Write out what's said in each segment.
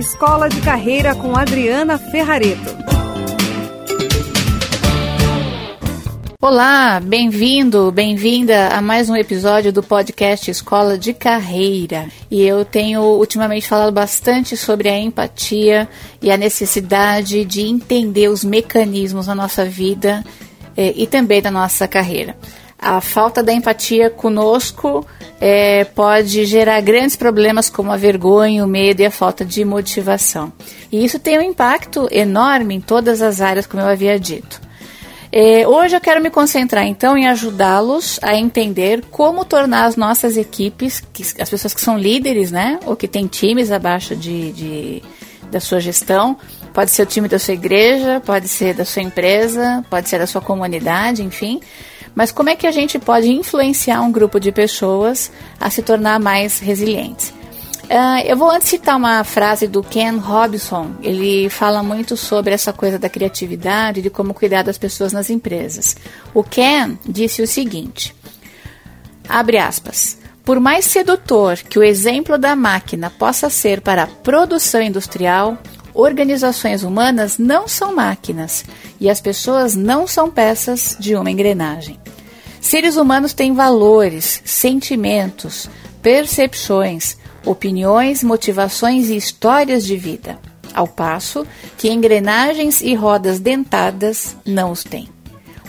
Escola de Carreira com Adriana Ferrareto. Olá, bem-vindo, bem-vinda a mais um episódio do podcast Escola de Carreira. E eu tenho ultimamente falado bastante sobre a empatia e a necessidade de entender os mecanismos na nossa vida eh, e também da nossa carreira. A falta da empatia conosco é, pode gerar grandes problemas como a vergonha, o medo e a falta de motivação. E isso tem um impacto enorme em todas as áreas, como eu havia dito. É, hoje eu quero me concentrar então em ajudá-los a entender como tornar as nossas equipes, que, as pessoas que são líderes, né, ou que têm times abaixo de, de, da sua gestão, pode ser o time da sua igreja, pode ser da sua empresa, pode ser da sua comunidade, enfim. Mas como é que a gente pode influenciar um grupo de pessoas a se tornar mais resilientes? Uh, eu vou antes citar uma frase do Ken Robinson. Ele fala muito sobre essa coisa da criatividade, de como cuidar das pessoas nas empresas. O Ken disse o seguinte: abre aspas. Por mais sedutor que o exemplo da máquina possa ser para a produção industrial, organizações humanas não são máquinas e as pessoas não são peças de uma engrenagem. Seres humanos têm valores, sentimentos, percepções, opiniões, motivações e histórias de vida, ao passo que engrenagens e rodas dentadas não os têm.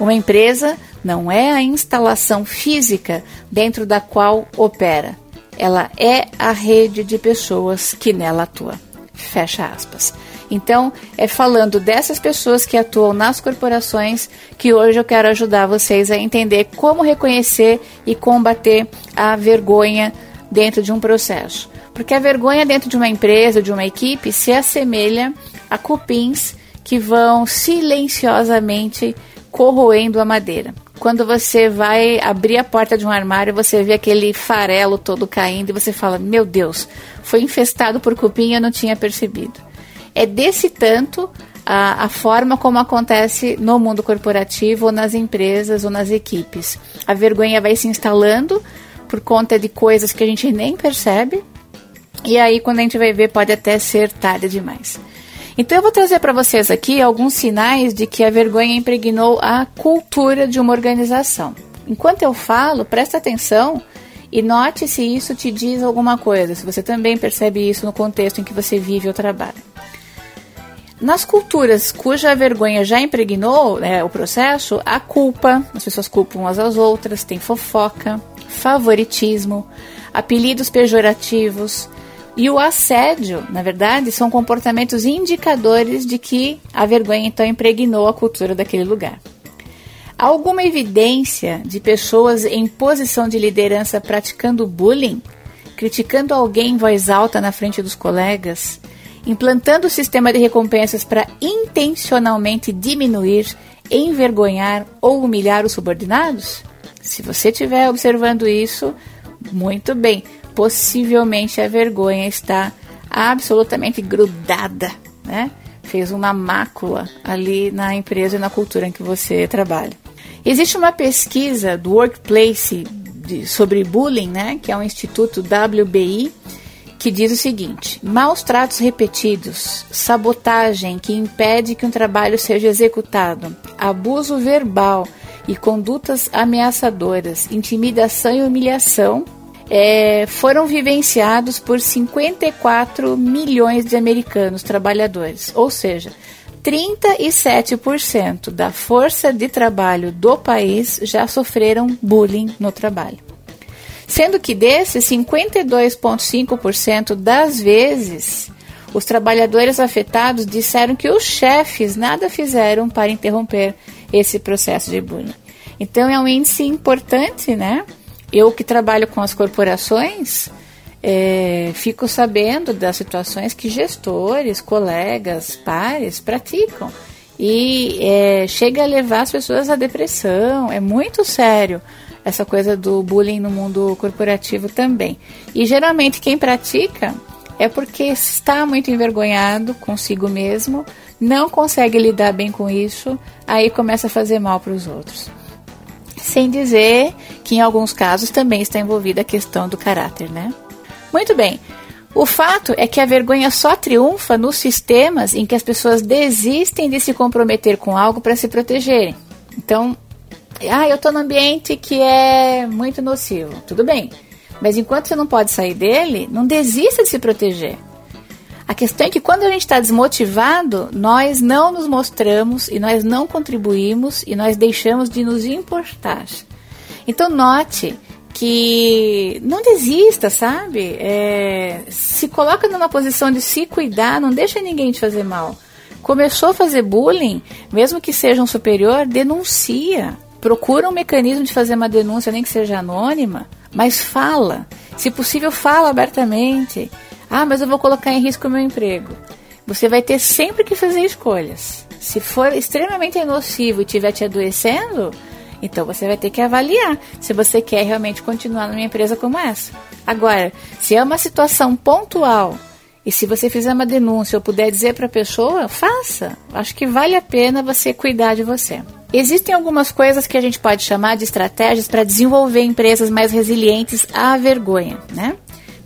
Uma empresa não é a instalação física dentro da qual opera, ela é a rede de pessoas que nela atua. Fecha aspas. Então, é falando dessas pessoas que atuam nas corporações que hoje eu quero ajudar vocês a entender como reconhecer e combater a vergonha dentro de um processo. Porque a vergonha dentro de uma empresa, de uma equipe, se assemelha a cupins que vão silenciosamente corroendo a madeira. Quando você vai abrir a porta de um armário, você vê aquele farelo todo caindo e você fala: Meu Deus, foi infestado por cupim e eu não tinha percebido. É desse tanto a, a, forma como acontece no mundo corporativo, ou nas empresas, ou nas equipes. A vergonha vai se instalando por conta de coisas que a gente nem percebe. E aí, quando a gente vai ver, pode até ser tarde demais. Então, eu vou trazer para vocês aqui alguns sinais de que a vergonha impregnou a cultura de uma organização. Enquanto eu falo, presta atenção e note se isso te diz alguma coisa, se você também percebe isso no contexto em que você vive ou trabalha. Nas culturas cuja vergonha já impregnou né, o processo, a culpa, as pessoas culpam umas às outras, tem fofoca, favoritismo, apelidos pejorativos e o assédio, na verdade, são comportamentos indicadores de que a vergonha então impregnou a cultura daquele lugar. Há alguma evidência de pessoas em posição de liderança praticando bullying, criticando alguém em voz alta na frente dos colegas, implantando o sistema de recompensas para intencionalmente diminuir, envergonhar ou humilhar os subordinados? Se você estiver observando isso, muito bem. Possivelmente a vergonha está absolutamente grudada, né? Fez uma mácula ali na empresa e na cultura em que você trabalha. Existe uma pesquisa do Workplace de, sobre bullying, né? Que é o Instituto WBI, que diz o seguinte: maus tratos repetidos, sabotagem que impede que um trabalho seja executado, abuso verbal e condutas ameaçadoras, intimidação e humilhação é, foram vivenciados por 54 milhões de americanos trabalhadores, ou seja, 37% da força de trabalho do país já sofreram bullying no trabalho. Sendo que desses, 52,5% das vezes, os trabalhadores afetados disseram que os chefes nada fizeram para interromper esse processo de bullying. Então é um índice importante, né? Eu que trabalho com as corporações, é, fico sabendo das situações que gestores, colegas, pares praticam. E é, chega a levar as pessoas à depressão. É muito sério essa coisa do bullying no mundo corporativo também. E geralmente quem pratica é porque está muito envergonhado consigo mesmo, não consegue lidar bem com isso, aí começa a fazer mal para os outros. Sem dizer que em alguns casos também está envolvida a questão do caráter, né? Muito bem. O fato é que a vergonha só triunfa nos sistemas em que as pessoas desistem de se comprometer com algo para se protegerem. Então, ah, eu estou num ambiente que é muito nocivo. Tudo bem. Mas enquanto você não pode sair dele, não desista de se proteger. A questão é que quando a gente está desmotivado, nós não nos mostramos e nós não contribuímos e nós deixamos de nos importar. Então note que não desista, sabe? É, se coloca numa posição de se cuidar, não deixa ninguém te fazer mal. Começou a fazer bullying, mesmo que seja um superior, denuncia. Procura um mecanismo de fazer uma denúncia, nem que seja anônima, mas fala. Se possível, fala abertamente. Ah, mas eu vou colocar em risco o meu emprego. Você vai ter sempre que fazer escolhas. Se for extremamente nocivo e estiver te adoecendo, então você vai ter que avaliar se você quer realmente continuar numa empresa como essa. Agora, se é uma situação pontual e se você fizer uma denúncia ou puder dizer para a pessoa, faça. Acho que vale a pena você cuidar de você. Existem algumas coisas que a gente pode chamar de estratégias para desenvolver empresas mais resilientes à vergonha, né?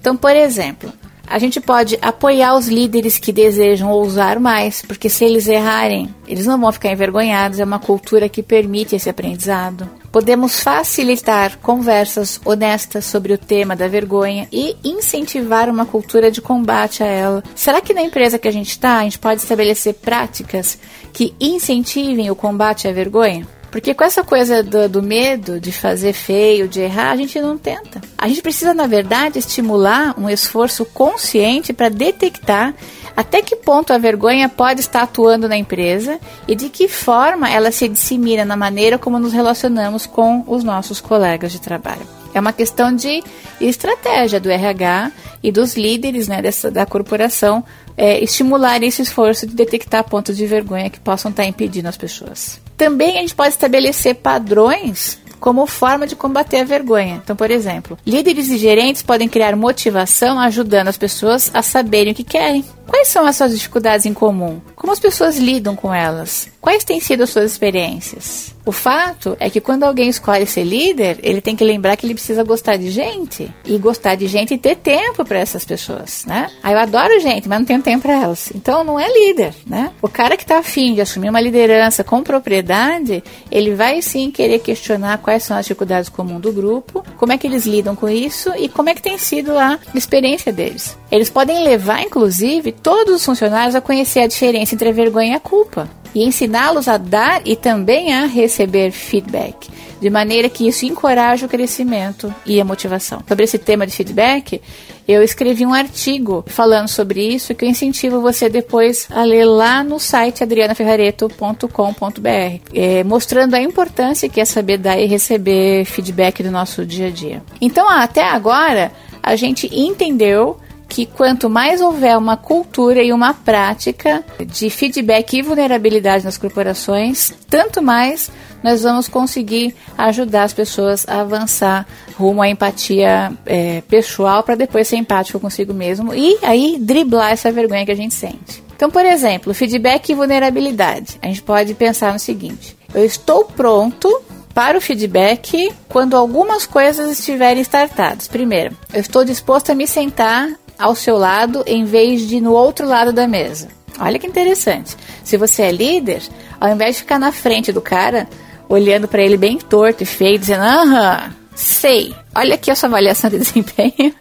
Então, por exemplo, a gente pode apoiar os líderes que desejam ousar mais, porque se eles errarem, eles não vão ficar envergonhados, é uma cultura que permite esse aprendizado. Podemos facilitar conversas honestas sobre o tema da vergonha e incentivar uma cultura de combate a ela. Será que na empresa que a gente está, a gente pode estabelecer práticas que incentivem o combate à vergonha? Porque com essa coisa do, do, medo de fazer feio, de errar, a gente não tenta. A gente precisa, na verdade, estimular um esforço consciente para detectar até que ponto a vergonha pode estar atuando na empresa e de que forma ela se dissemina na maneira como nos relacionamos com os nossos colegas de trabalho. É uma questão de estratégia do RH e dos líderes né, dessa, da corporação é, estimular esse esforço de detectar pontos de vergonha que possam estar impedindo as pessoas. Também a gente pode estabelecer padrões como forma de combater a vergonha. Então, por exemplo, líderes e gerentes podem criar motivação ajudando as pessoas a saberem o que querem. Quais são as suas dificuldades em comum? Como as pessoas lidam com elas? Quais têm sido as suas experiências? O fato é que quando alguém escolhe ser líder, ele tem que lembrar que ele precisa gostar de gente e gostar de gente e ter tempo para essas pessoas, né? Aí eu adoro gente, mas não tenho tempo para elas. Então não é líder, né? O cara que está afim de assumir uma liderança com propriedade, ele vai sim querer questionar quais são as dificuldades comuns do grupo, como é que eles lidam com isso e como é que tem sido a experiência deles. Eles podem levar, inclusive, todos os funcionários a conhecer a diferença entre a vergonha e a culpa e ensiná-los a dar e também a receber feedback, de maneira que isso encoraje o crescimento e a motivação. Sobre esse tema de feedback, eu escrevi um artigo falando sobre isso que eu incentivo você depois a ler lá no site adrianaferrareto.com.br, é, mostrando a importância que é saber dar e receber feedback do nosso dia a dia. Então, até agora, a gente entendeu que quanto mais houver uma cultura e uma prática de feedback e vulnerabilidade nas corporações, tanto mais nós vamos conseguir ajudar as pessoas a avançar rumo à empatia é, pessoal para depois ser empático consigo mesmo e aí driblar essa vergonha que a gente sente. Então, por exemplo, feedback e vulnerabilidade. A gente pode pensar no seguinte: eu estou pronto para o feedback quando algumas coisas estiverem startadas. Primeiro, eu estou disposto a me sentar ao seu lado em vez de no outro lado da mesa. Olha que interessante. Se você é líder, ao invés de ficar na frente do cara, olhando para ele bem torto e feio, dizendo: Aham, sei, olha aqui a sua avaliação de desempenho.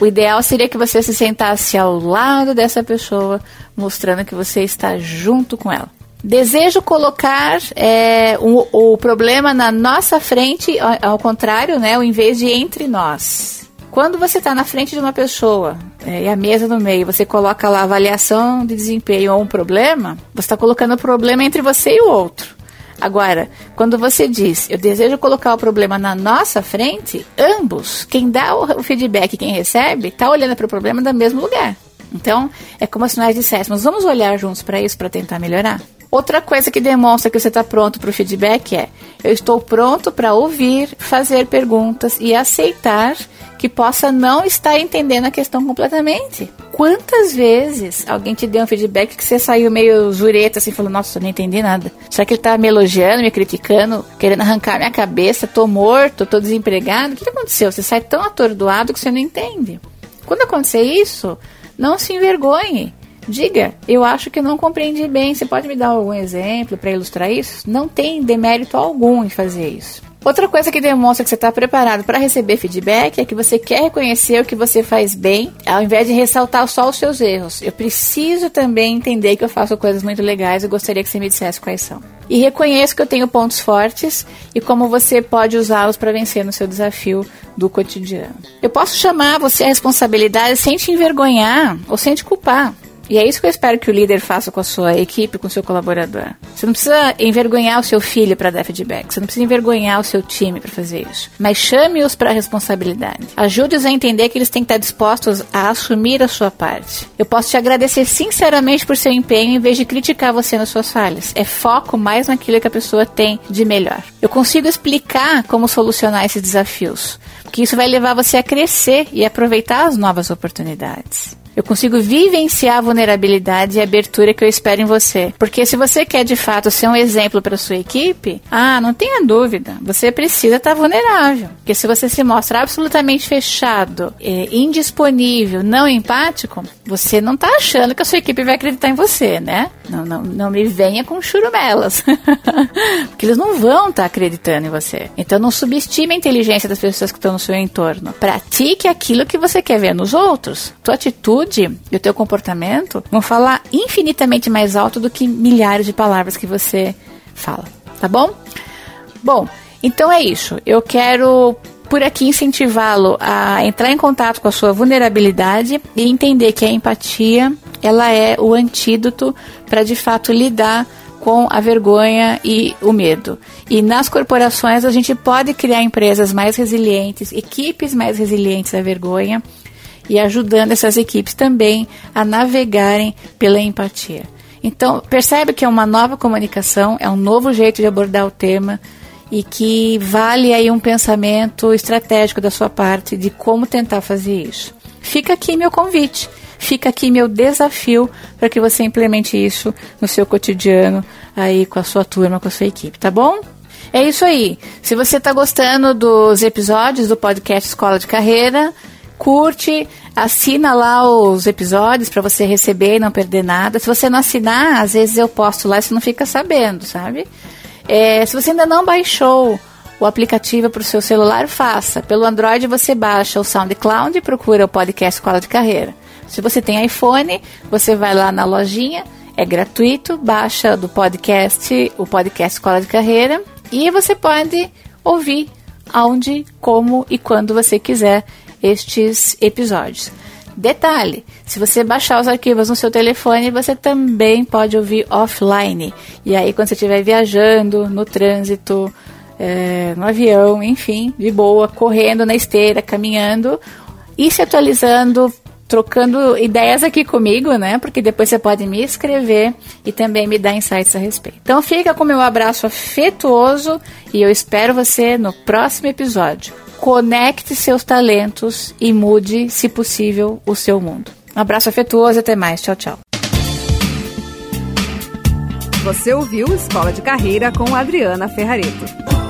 o ideal seria que você se sentasse ao lado dessa pessoa, mostrando que você está junto com ela. Desejo colocar é, o, o problema na nossa frente, ao, ao contrário, né, ao invés de entre nós. Quando você está na frente de uma pessoa é, e a mesa no meio, você coloca lá avaliação de desempenho ou um problema, você está colocando o problema entre você e o outro. Agora, quando você diz, eu desejo colocar o problema na nossa frente, ambos, quem dá o feedback e quem recebe, está olhando para o problema do mesmo lugar. Então, é como se nós disséssemos, vamos olhar juntos para isso para tentar melhorar? Outra coisa que demonstra que você está pronto para o feedback é: eu estou pronto para ouvir, fazer perguntas e aceitar que possa não estar entendendo a questão completamente. Quantas vezes alguém te deu um feedback que você saiu meio zureta, assim, falou, nossa, eu não entendi nada. Será que ele tá me elogiando, me criticando, querendo arrancar minha cabeça, tô morto, tô desempregado? O que aconteceu? Você sai tão atordoado que você não entende. Quando acontecer isso, não se envergonhe. Diga, eu acho que não compreendi bem. Você pode me dar algum exemplo para ilustrar isso? Não tem demérito algum em fazer isso. Outra coisa que demonstra que você está preparado para receber feedback é que você quer reconhecer o que você faz bem, ao invés de ressaltar só os seus erros. Eu preciso também entender que eu faço coisas muito legais e gostaria que você me dissesse quais são. E reconheço que eu tenho pontos fortes e como você pode usá-los para vencer no seu desafio do cotidiano. Eu posso chamar você à responsabilidade sem te envergonhar ou sem te culpar. E é isso que eu espero que o líder faça com a sua equipe, com o seu colaborador. Você não precisa envergonhar o seu filho para dar feedback, você não precisa envergonhar o seu time para fazer isso. Mas chame-os para a responsabilidade. Ajude-os a entender que eles têm que estar dispostos a assumir a sua parte. Eu posso te agradecer sinceramente por seu empenho em vez de criticar você nas suas falhas. É foco mais naquilo que a pessoa tem de melhor. Eu consigo explicar como solucionar esses desafios, porque isso vai levar você a crescer e aproveitar as novas oportunidades. Eu consigo vivenciar a vulnerabilidade e a abertura que eu espero em você. Porque se você quer de fato ser um exemplo para sua equipe, ah, não tenha dúvida, você precisa estar tá vulnerável. Porque se você se mostra absolutamente fechado, é, indisponível, não empático, você não está achando que a sua equipe vai acreditar em você, né? Não, não, não me venha com churumelas. Porque eles não vão estar tá acreditando em você. Então não subestime a inteligência das pessoas que estão no seu entorno. Pratique aquilo que você quer ver nos outros. Tua atitude atitude e o teu comportamento vão falar infinitamente mais alto do que milhares de palavras que você fala, tá bom? Bom, então é isso. Eu quero por aqui incentivá-lo a entrar em contato com a sua vulnerabilidade e entender que a empatia ela é o antídoto para de fato lidar com a vergonha e o medo. E nas corporações a gente pode criar empresas mais resilientes, equipes mais resilientes à vergonha e ajudando essas equipes também a navegarem pela empatia. Então, percebe que é uma nova comunicação, é um novo jeito de abordar o tema e que vale aí um pensamento estratégico da sua parte de como tentar fazer isso. Fica aqui meu convite, fica aqui meu desafio para que você implemente isso no seu cotidiano aí com a sua turma, com a sua equipe, tá bom? É isso aí. Se você está gostando dos episódios do podcast Escola de Carreira, curte, assina lá os episódios para você receber e não perder nada. Se você não assinar, às vezes eu posto lá e você não fica sabendo, sabe? É, se você ainda não baixou o aplicativo para o seu celular, faça. Pelo Android você baixa o SoundCloud e procura o podcast Escola de Carreira. Se você tem iPhone, você vai lá na lojinha, é gratuito, baixa do podcast, o podcast Escola de Carreira, e você pode ouvir aonde, como e quando você quiser estes episódios. Detalhe: se você baixar os arquivos no seu telefone, você também pode ouvir offline. E aí, quando você estiver viajando, no trânsito, é, no avião, enfim, de boa, correndo na esteira, caminhando e se atualizando, trocando ideias aqui comigo, né? Porque depois você pode me escrever e também me dar insights a respeito. Então, fica com meu abraço afetuoso e eu espero você no próximo episódio. Conecte seus talentos e mude, se possível, o seu mundo. Um abraço afetuoso e até mais. Tchau, tchau. Você ouviu Escola de Carreira com Adriana Ferrareto.